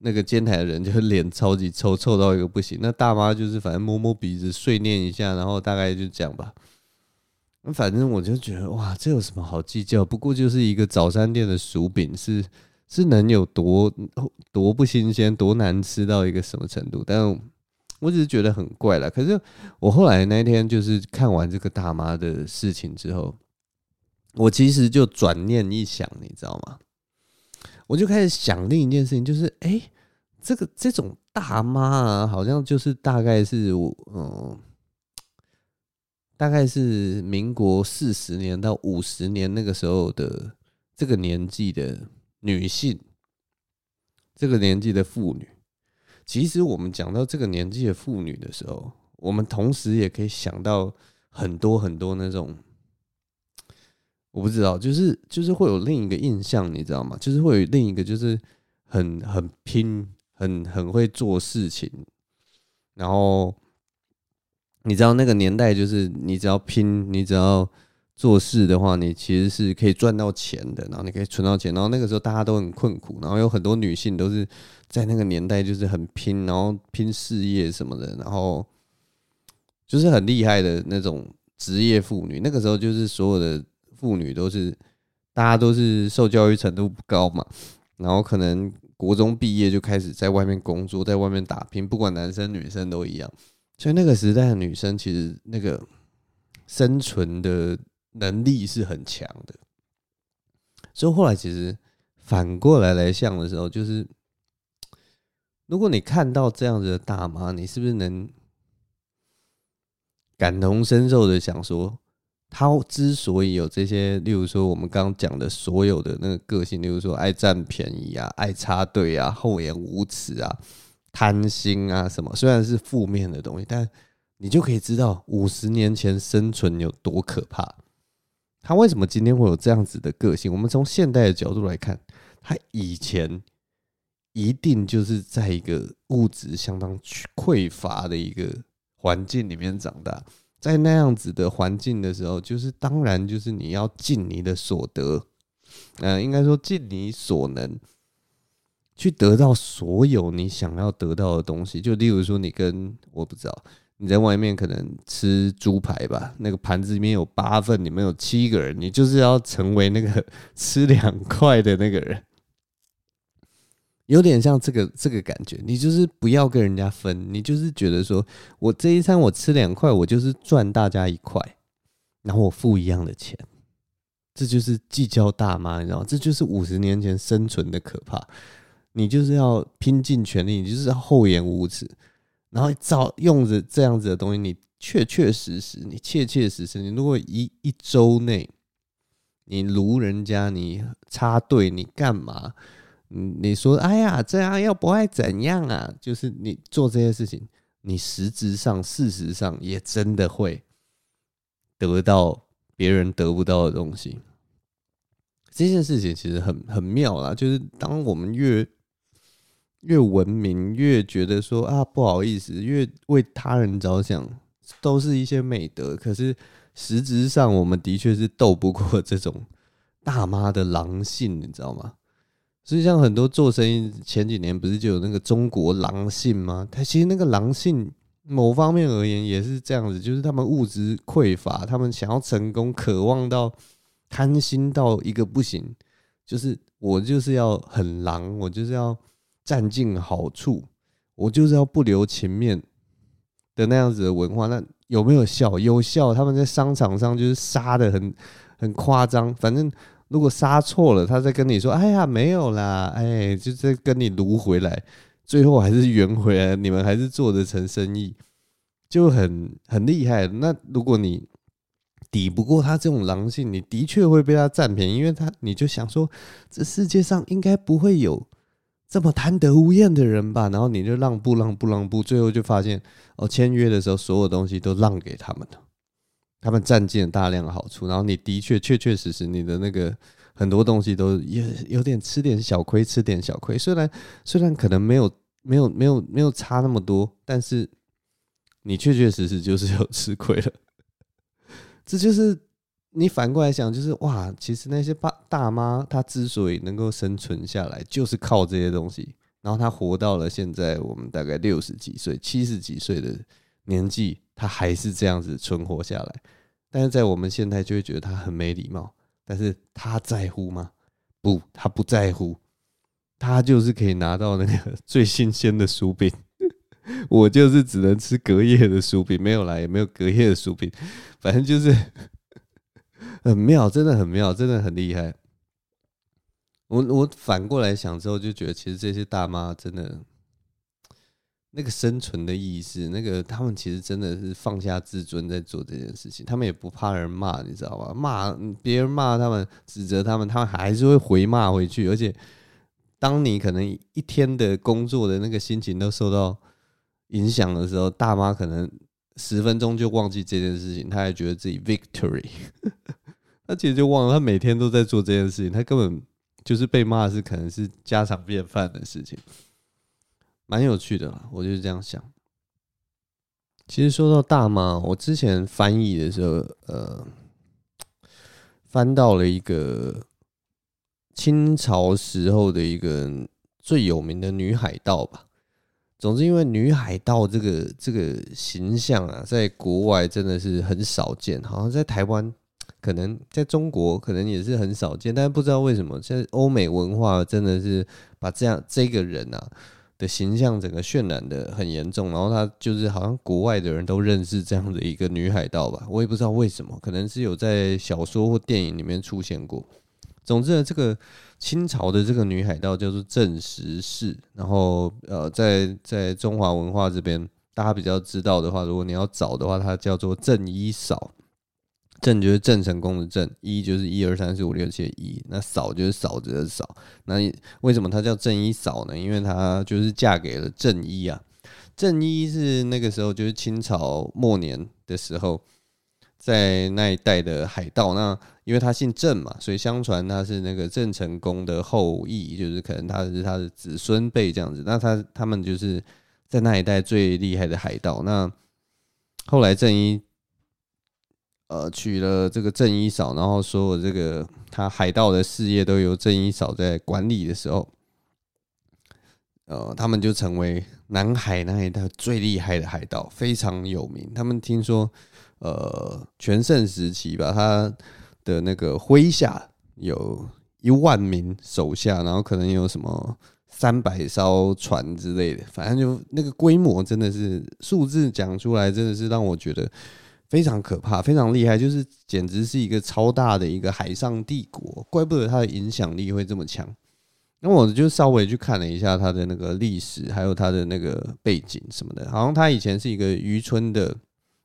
[SPEAKER 1] 那个监台的人就 脸超级臭，臭到一个不行。那大妈就是反正摸摸鼻子，碎念一下，然后大概就这样吧。反正我就觉得哇，这有什么好计较？不过就是一个早餐店的薯饼，是是能有多多不新鲜，多难吃到一个什么程度？但。我只是觉得很怪了，可是我后来那天就是看完这个大妈的事情之后，我其实就转念一想，你知道吗？我就开始想另一件事情，就是哎、这个这种大妈啊，好像就是大概是我嗯，大概是民国四十年到五十年那个时候的这个年纪的女性，这个年纪的妇女。其实我们讲到这个年纪的妇女的时候，我们同时也可以想到很多很多那种，我不知道，就是就是会有另一个印象，你知道吗？就是会有另一个，就是很很拼，很很会做事情，然后你知道那个年代，就是你只要拼，你只要。做事的话，你其实是可以赚到钱的，然后你可以存到钱，然后那个时候大家都很困苦，然后有很多女性都是在那个年代就是很拼，然后拼事业什么的，然后就是很厉害的那种职业妇女。那个时候就是所有的妇女都是大家都是受教育程度不高嘛，然后可能国中毕业就开始在外面工作，在外面打拼，不管男生女生都一样。所以那个时代的女生其实那个生存的。能力是很强的，所以后来其实反过来来想的时候，就是如果你看到这样子的大妈，你是不是能感同身受的想说，他之所以有这些，例如说我们刚刚讲的所有的那个个性，例如说爱占便宜啊、爱插队啊、厚颜无耻啊、贪心啊什么，虽然是负面的东西，但你就可以知道五十年前生存有多可怕。他为什么今天会有这样子的个性？我们从现代的角度来看，他以前一定就是在一个物质相当匮乏的一个环境里面长大。在那样子的环境的时候，就是当然就是你要尽你的所得，嗯，应该说尽你所能，去得到所有你想要得到的东西。就例如说，你跟我不知道你在外面可能吃猪排吧，那个盘子里面有八份，你们有七个人，你就是要成为那个 吃两块的那个人。有点像这个这个感觉，你就是不要跟人家分，你就是觉得说我这一餐我吃两块，我就是赚大家一块，然后我付一样的钱，这就是计较大妈，你知道吗？这就是五十年前生存的可怕。你就是要拼尽全力，你就是要厚颜无耻，然后照用着这样子的东西，你确确实实，你切切实实，你如果一一周内你卢人家，你插队，你干嘛？你说，哎呀，这样又不会怎样啊？就是你做这些事情，你实质上、事实上也真的会得到别人得不到的东西。这件事情其实很很妙啦，就是当我们越越文明，越觉得说啊不好意思，越为他人着想，都是一些美德。可是实质上，我们的确是斗不过这种大妈的狼性，你知道吗？所以像很多做生意，前几年不是就有那个中国狼性吗？他其实那个狼性，某方面而言也是这样子，就是他们物质匮乏，他们想要成功，渴望到贪心到一个不行，就是我就是要很狼，我就是要占尽好处，我就是要不留情面的那样子的文化。那有没有效？有效。他们在商场上就是杀得很很夸张，反正。如果杀错了，他再跟你说：“哎呀，没有啦，哎，就再跟你撸回来，最后还是圆回来，你们还是做得成生意，就很很厉害。那如果你抵不过他这种狼性，你的确会被他占便宜，因为他你就想说，这世界上应该不会有这么贪得无厌的人吧？然后你就让步让步让步，最后就发现哦，签约的时候所有东西都让给他们了。”他们占尽了大量好处，然后你的确确确实实你的那个很多东西都有有点吃点小亏，吃点小亏。虽然虽然可能没有没有没有没有差那么多，但是你确确实实就是有吃亏了。这就是你反过来想，就是哇，其实那些爸大妈她之所以能够生存下来，就是靠这些东西。然后她活到了现在，我们大概六十几岁、七十几岁的年纪。他还是这样子存活下来，但是在我们现在就会觉得他很没礼貌。但是他在乎吗？不，他不在乎。他就是可以拿到那个 最新鲜的薯饼，我就是只能吃隔夜的薯饼，没有啦，也没有隔夜的薯饼，反正就是很妙，真的很妙，真的很厉害。我我反过来想之后，就觉得其实这些大妈真的。那个生存的意识，那个他们其实真的是放下自尊在做这件事情，他们也不怕人骂，你知道吗？骂别人骂他们，指责他们，他们还是会回骂回去。而且，当你可能一天的工作的那个心情都受到影响的时候，大妈可能十分钟就忘记这件事情，他还觉得自己 victory，他其实就忘了他每天都在做这件事情，他根本就是被骂是可能是家常便饭的事情。蛮有趣的啦，我就是这样想。其实说到大妈，我之前翻译的时候，呃，翻到了一个清朝时候的一个最有名的女海盗吧。总之，因为女海盗这个这个形象啊，在国外真的是很少见，好像在台湾，可能在中国可能也是很少见，但是不知道为什么，在欧美文化真的是把这样这个人啊。的形象整个渲染的很严重，然后他就是好像国外的人都认识这样的一个女海盗吧，我也不知道为什么，可能是有在小说或电影里面出现过。总之呢，这个清朝的这个女海盗叫做郑十氏，然后呃，在在中华文化这边大家比较知道的话，如果你要找的话，它叫做郑一嫂。郑就是郑成功的郑，一就是一二三四五六七的一，那嫂就是嫂子的嫂。那为什么他叫郑一嫂呢？因为他就是嫁给了郑一啊。郑一是那个时候就是清朝末年的时候，在那一带的海盗。那因为他姓郑嘛，所以相传他是那个郑成功的后裔，就是可能他是他的子孙辈这样子。那他他们就是在那一带最厉害的海盗。那后来郑一。呃，娶了这个郑一嫂，然后所有这个他海盗的事业都由郑一嫂在管理的时候，呃，他们就成为南海那一带最厉害的海盗，非常有名。他们听说，呃，全盛时期吧，他的那个麾下有一万名手下，然后可能有什么三百艘船之类的，反正就那个规模真的是数字讲出来，真的是让我觉得。非常可怕，非常厉害，就是简直是一个超大的一个海上帝国，怪不得它的影响力会这么强。那我就稍微去看了一下它的那个历史，还有它的那个背景什么的，好像他以前是一个渔村的，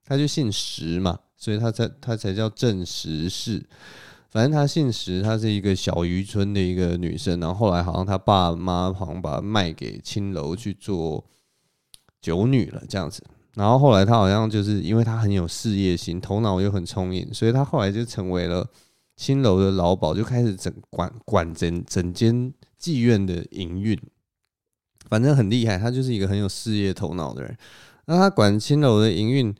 [SPEAKER 1] 他就姓石嘛，所以他才他才叫郑石氏。反正他姓石，他是一个小渔村的一个女生，然后后来好像他爸妈好像把她卖给青楼去做酒女了，这样子。然后后来他好像就是因为他很有事业心，头脑又很聪颖，所以他后来就成为了青楼的老鸨，就开始整管管整整间妓院的营运，反正很厉害。他就是一个很有事业头脑的人。那他管青楼的营运，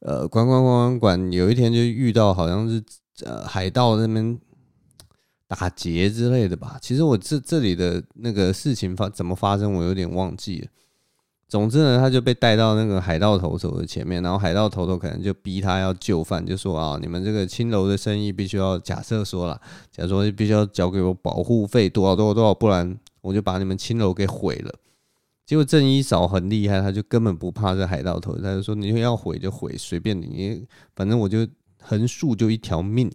[SPEAKER 1] 呃，管管管管管，有一天就遇到好像是呃海盗那边打劫之类的吧。其实我这这里的那个事情发怎么发生，我有点忘记了。总之呢，他就被带到那个海盗头头的前面，然后海盗头头可能就逼他要就范，就说啊，你们这个青楼的生意必须要假设说了，假如说必须要交给我保护费多少多少多少，不然我就把你们青楼给毁了。结果郑一嫂很厉害，他就根本不怕这海盗头，他就说你要毁就毁，随便你，反正我就横竖就一条命。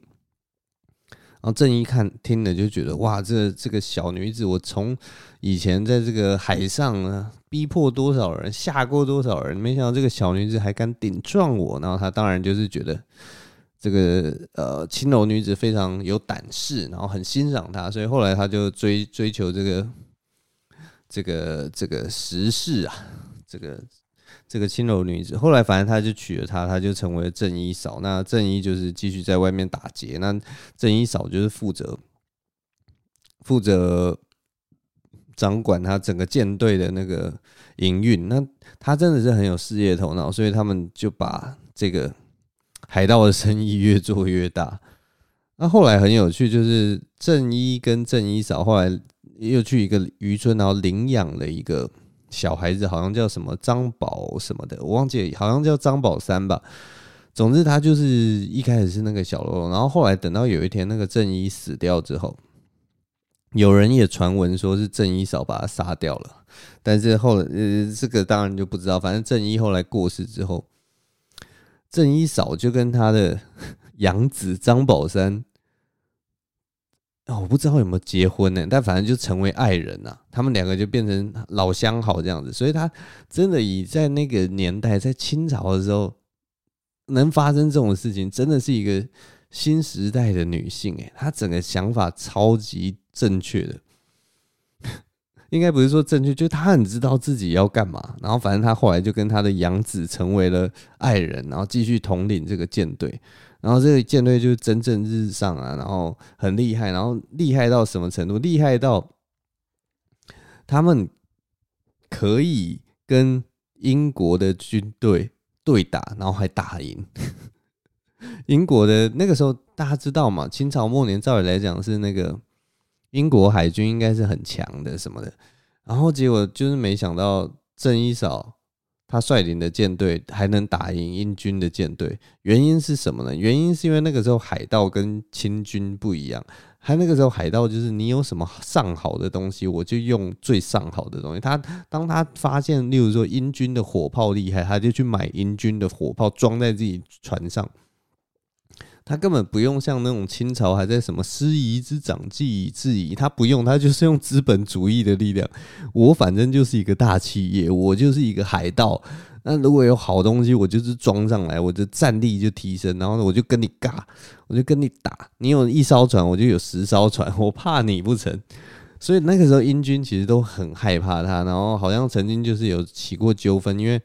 [SPEAKER 1] 然后郑一看听了就觉得哇，这这个小女子，我从以前在这个海上呢，逼迫多少人，吓过多少人，没想到这个小女子还敢顶撞我。然后他当然就是觉得这个呃青楼女子非常有胆识，然后很欣赏她，所以后来他就追追求这个这个这个石氏啊，这个。这个青楼女子，后来反正他就娶了她，她就成为了正一嫂。那正一就是继续在外面打劫，那正一嫂就是负责负责掌管他整个舰队的那个营运。那他真的是很有事业头脑，所以他们就把这个海盗的生意越做越大。那后来很有趣，就是郑一跟郑一嫂后来又去一个渔村，然后领养了一个。小孩子好像叫什么张宝什么的，我忘记了，好像叫张宝三吧。总之，他就是一开始是那个小喽啰，然后后来等到有一天那个郑一死掉之后，有人也传闻说是郑一嫂把他杀掉了，但是后来呃，这个当然就不知道。反正郑一后来过世之后，郑一嫂就跟他的 养子张宝山。哦，我不知道有没有结婚呢，但反正就成为爱人呐。他们两个就变成老相好这样子，所以他真的以在那个年代，在清朝的时候能发生这种事情，真的是一个新时代的女性诶，她整个想法超级正确的，应该不是说正确，就他很知道自己要干嘛。然后反正他后来就跟他的养子成为了爱人，然后继续统领这个舰队。然后这个舰队就蒸蒸日上啊，然后很厉害，然后厉害到什么程度？厉害到他们可以跟英国的军队对打，然后还打赢。英国的那个时候大家知道嘛？清朝末年，照理来讲是那个英国海军应该是很强的什么的，然后结果就是没想到郑一嫂。他率领的舰队还能打赢英军的舰队，原因是什么呢？原因是因为那个时候海盗跟清军不一样，他那个时候海盗就是你有什么上好的东西，我就用最上好的东西。他当他发现，例如说英军的火炮厉害，他就去买英军的火炮装在自己船上。他根本不用像那种清朝还在什么师夷之长技以制夷，他不用，他就是用资本主义的力量。我反正就是一个大企业，我就是一个海盗。那如果有好东西，我就是装上来，我的战力就提升，然后我就跟你尬，我就跟你打。你有一艘船，我就有十艘船，我怕你不成？所以那个时候英军其实都很害怕他，然后好像曾经就是有起过纠纷，因为。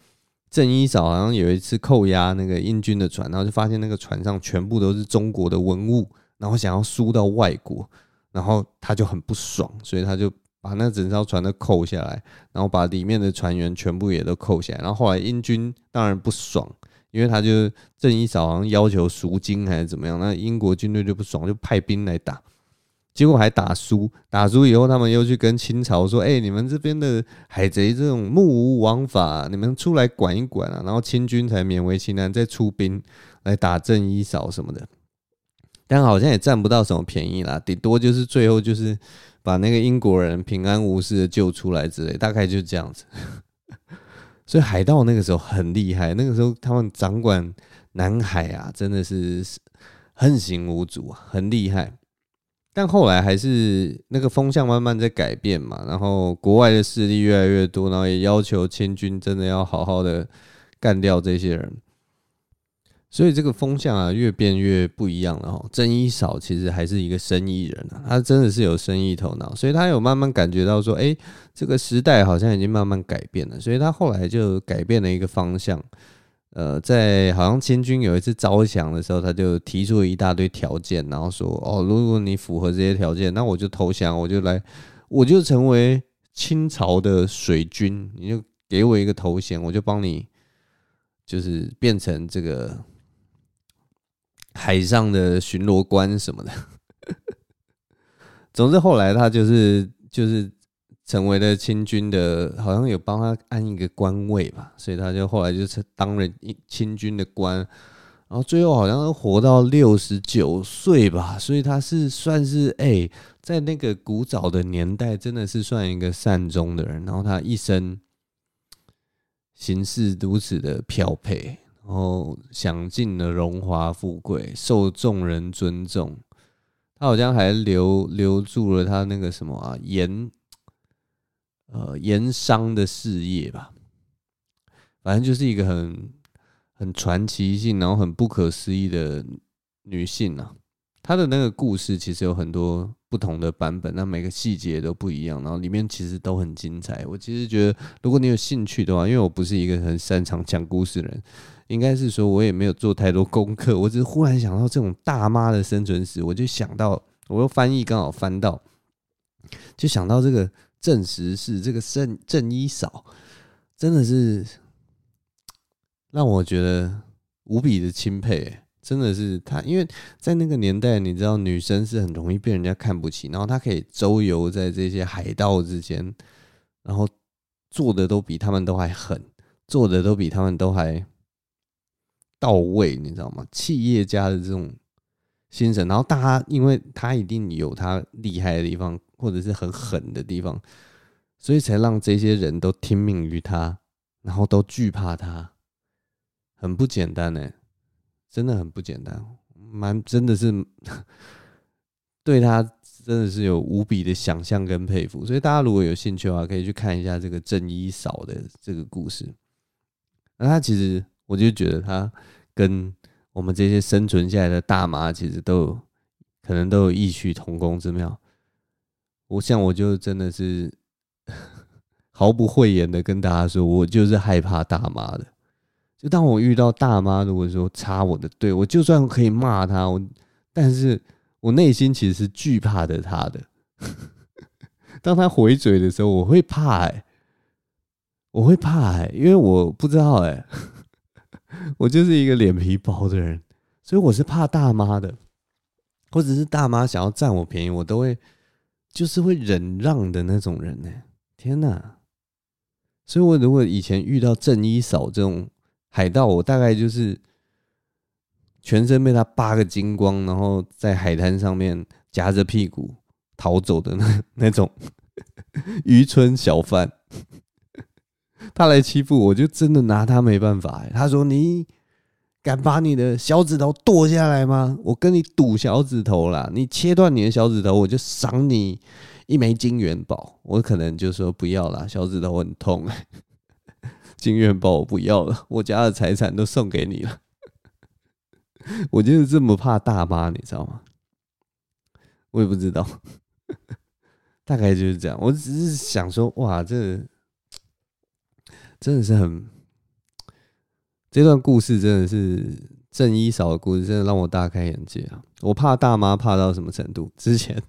[SPEAKER 1] 郑一嫂好像有一次扣押那个英军的船，然后就发现那个船上全部都是中国的文物，然后想要输到外国，然后他就很不爽，所以他就把那整艘船都扣下来，然后把里面的船员全部也都扣下来。然后后来英军当然不爽，因为他就郑一嫂好像要求赎金还是怎么样，那英国军队就不爽，就派兵来打。结果还打输，打输以后，他们又去跟清朝说：“哎、你们这边的海贼这种目无王法，你们出来管一管啊！”然后清军才勉为其难再出兵来打郑一嫂什么的，但好像也占不到什么便宜啦，顶多就是最后就是把那个英国人平安无事的救出来之类，大概就这样子。所以海盗那个时候很厉害，那个时候他们掌管南海啊，真的是横行无阻啊，很厉害。但后来还是那个风向慢慢在改变嘛，然后国外的势力越来越多，然后也要求清军真的要好好的干掉这些人，所以这个风向啊越变越不一样了哈。郑一少其实还是一个生意人啊，他真的是有生意头脑，所以他有慢慢感觉到说，哎，这个时代好像已经慢慢改变了，所以他后来就改变了一个方向。呃，在好像清军有一次招降的时候，他就提出一大堆条件，然后说：“哦，如果你符合这些条件，那我就投降，我就来，我就成为清朝的水军，你就给我一个头衔，我就帮你，就是变成这个海上的巡逻官什么的。”总之，后来他就是就是。成为了清军的，好像有帮他安一个官位吧，所以他就后来就是当了清军的官，然后最后好像活到六十九岁吧，所以他是算是哎、在那个古早的年代，真的是算一个善终的人。然后他一生行事如此的飘配，然后享尽了荣华富贵，受众人尊重。他好像还留留住了他那个什么啊盐。呃，盐商的事业吧，反正就是一个很很传奇性，然后很不可思议的女性啊。她的那个故事其实有很多不同的版本，那每个细节都不一样，然后里面其实都很精彩。我其实觉得，如果你有兴趣的话，因为我不是一个很擅长讲故事的人，应该是说我也没有做太多功课，我只是忽然想到这种大妈的生存史，我就想到，我又翻译刚好翻到，就想到这个。证实是这个郑郑一嫂，真的是让我觉得无比的钦佩。真的是他，因为在那个年代，你知道女生是很容易被人家看不起，然后她可以周游在这些海盗之间，然后做的都比他们都还狠，做的都比他们都还到位，你知道吗？企业家的这种精神，然后大家因为他一定有他厉害的地方。或者是很狠的地方，所以才让这些人都听命于他，然后都惧怕他，很不简单呢，真的很不简单，蛮真的是 对他真的是有无比的想象跟佩服。所以大家如果有兴趣的话，可以去看一下这个郑一扫的这个故事。那他其实，我就觉得他跟我们这些生存下来的大妈，其实都有可能都有异曲同工之妙。我想，我就真的是 毫不讳言的跟大家说，我就是害怕大妈的。就当我遇到大妈，如果说插我的队，我就算可以骂他，我，但是我内心其实是惧怕的他的。当他回嘴的时候，我会怕哎、我会怕哎、因为我不知道哎、我就是一个脸皮薄的人，所以我是怕大妈的，或者是大妈想要占我便宜，我都会。就是会忍让的那种人呢，天哪！所以我如果以前遇到郑一嫂这种海盗，我大概就是全身被他扒个精光，然后在海滩上面夹着屁股逃走的那 那种 渔村小贩。他来欺负我，就真的拿他没办法。他说：“你敢把你的小指头剁下来吗？我跟你赌小指头啦！你切断你的小指头，我就赏你一枚金元宝。我可能就说不要啦，小指头很痛，金元宝我不要了，我家的财产都送给你了。我就是这么怕大妈，你知道吗？我也不知道，大概就是这样。我只是想说，哇，这真的是很。这段故事真的是郑一嫂的故事，真的让我大开眼界啊！我怕大妈怕到什么程度？之前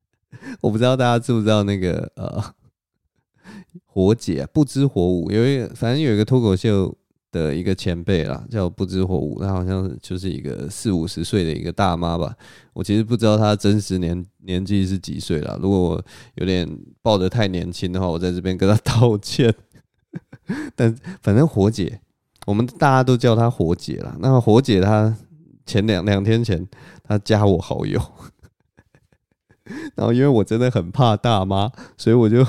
[SPEAKER 1] 我不知道大家知不知道那个呃，火姐不知火舞，有一个反正有一个脱口秀的一个前辈啦，叫不知火舞，她好像就是一个四五十岁的一个大妈吧。我其实不知道她真实年年纪是几岁啦。如果我有点抱得太年轻的话，我在这边跟她道歉。但反正火姐。我们大家都叫她火姐啦。那火姐她前两两天前，她加我好友，然后因为我真的很怕大妈，所以我就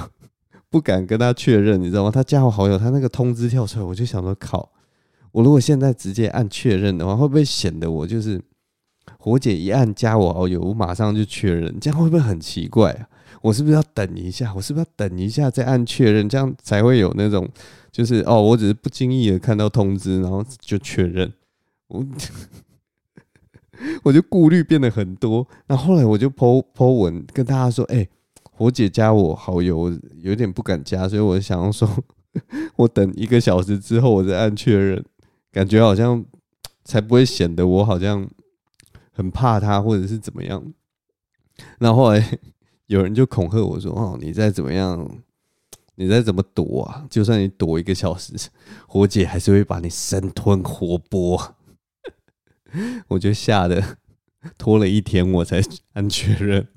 [SPEAKER 1] 不敢跟她确认，你知道吗？她加我好友，她那个通知跳出来，我就想说靠，我如果现在直接按确认的话，会不会显得我就是火姐一按加我好友，我马上就确认，这样会不会很奇怪啊？我是不是要等一下？我是不是要等一下再按确认，这样才会有那种？就是哦，我只是不经意的看到通知，然后就确认，我 我就顾虑变得很多。然后后来我就 po 文跟大家说，哎、欸，火姐加我好友，有点不敢加，所以我想要说，我等一个小时之后我再按确认，感觉好像才不会显得我好像很怕他或者是怎么样。然后后来有人就恐吓我说，哦，你再怎么样。你再怎么躲啊？就算你躲一个小时，火姐还是会把你生吞活剥。我就吓得拖了一天，我才按确认。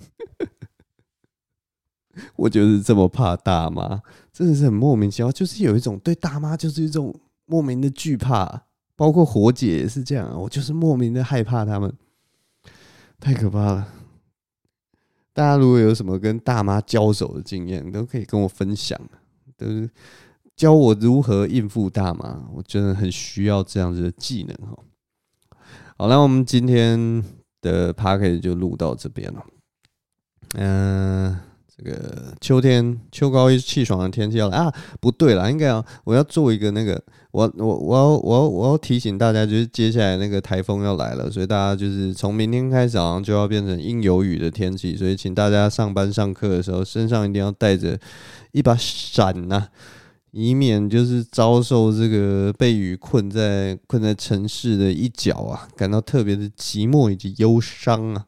[SPEAKER 1] 我就是这么怕大妈，真的是很莫名其妙。就是有一种对大妈就是一种莫名的惧怕，包括火姐也是这样。我就是莫名的害怕他们，太可怕了。大家如果有什么跟大妈交手的经验，都可以跟我分享，都是教我如何应付大妈，我真的很需要这样子的技能哈。好，那我们今天的 podcast 就录到这边了，嗯、这个秋天秋高气爽的天气要来啊！不对了，应该要我要做一个那个，我我我要我要我要提醒大家，就是接下来那个台风要来了，所以大家就是从明天开始好像就要变成阴有雨的天气，所以请大家上班上课的时候身上一定要带着一把伞呐、以免就是遭受这个被雨困在困在城市的一角啊，感到特别的寂寞以及忧伤啊。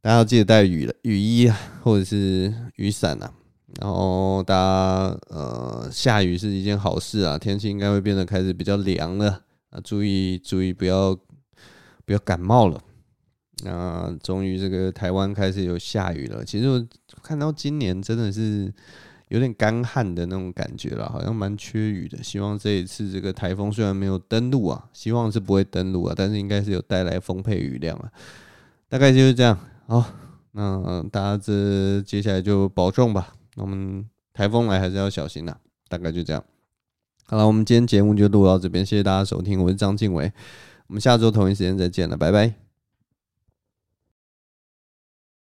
[SPEAKER 1] 大家要记得带雨雨衣啊，或者是雨伞啊。然后大家呃，下雨是一件好事啊，天气应该会变得开始比较凉了啊。注意注意，不要不要感冒了。那终于这个台湾开始有下雨了。其实我看到今年真的是有点干旱的那种感觉了，好像蛮缺雨的。希望这一次这个台风虽然没有登陆啊，希望是不会登陆啊，但是应该是有带来丰沛雨量啊。大概就是这样。好，那大家这接下来就保重吧。我们台风来还是要小心的。大概就这样。好了，我们今天节目就录到这边，谢谢大家收听，我是张靖伟，我们下周同一时间再见了，拜拜。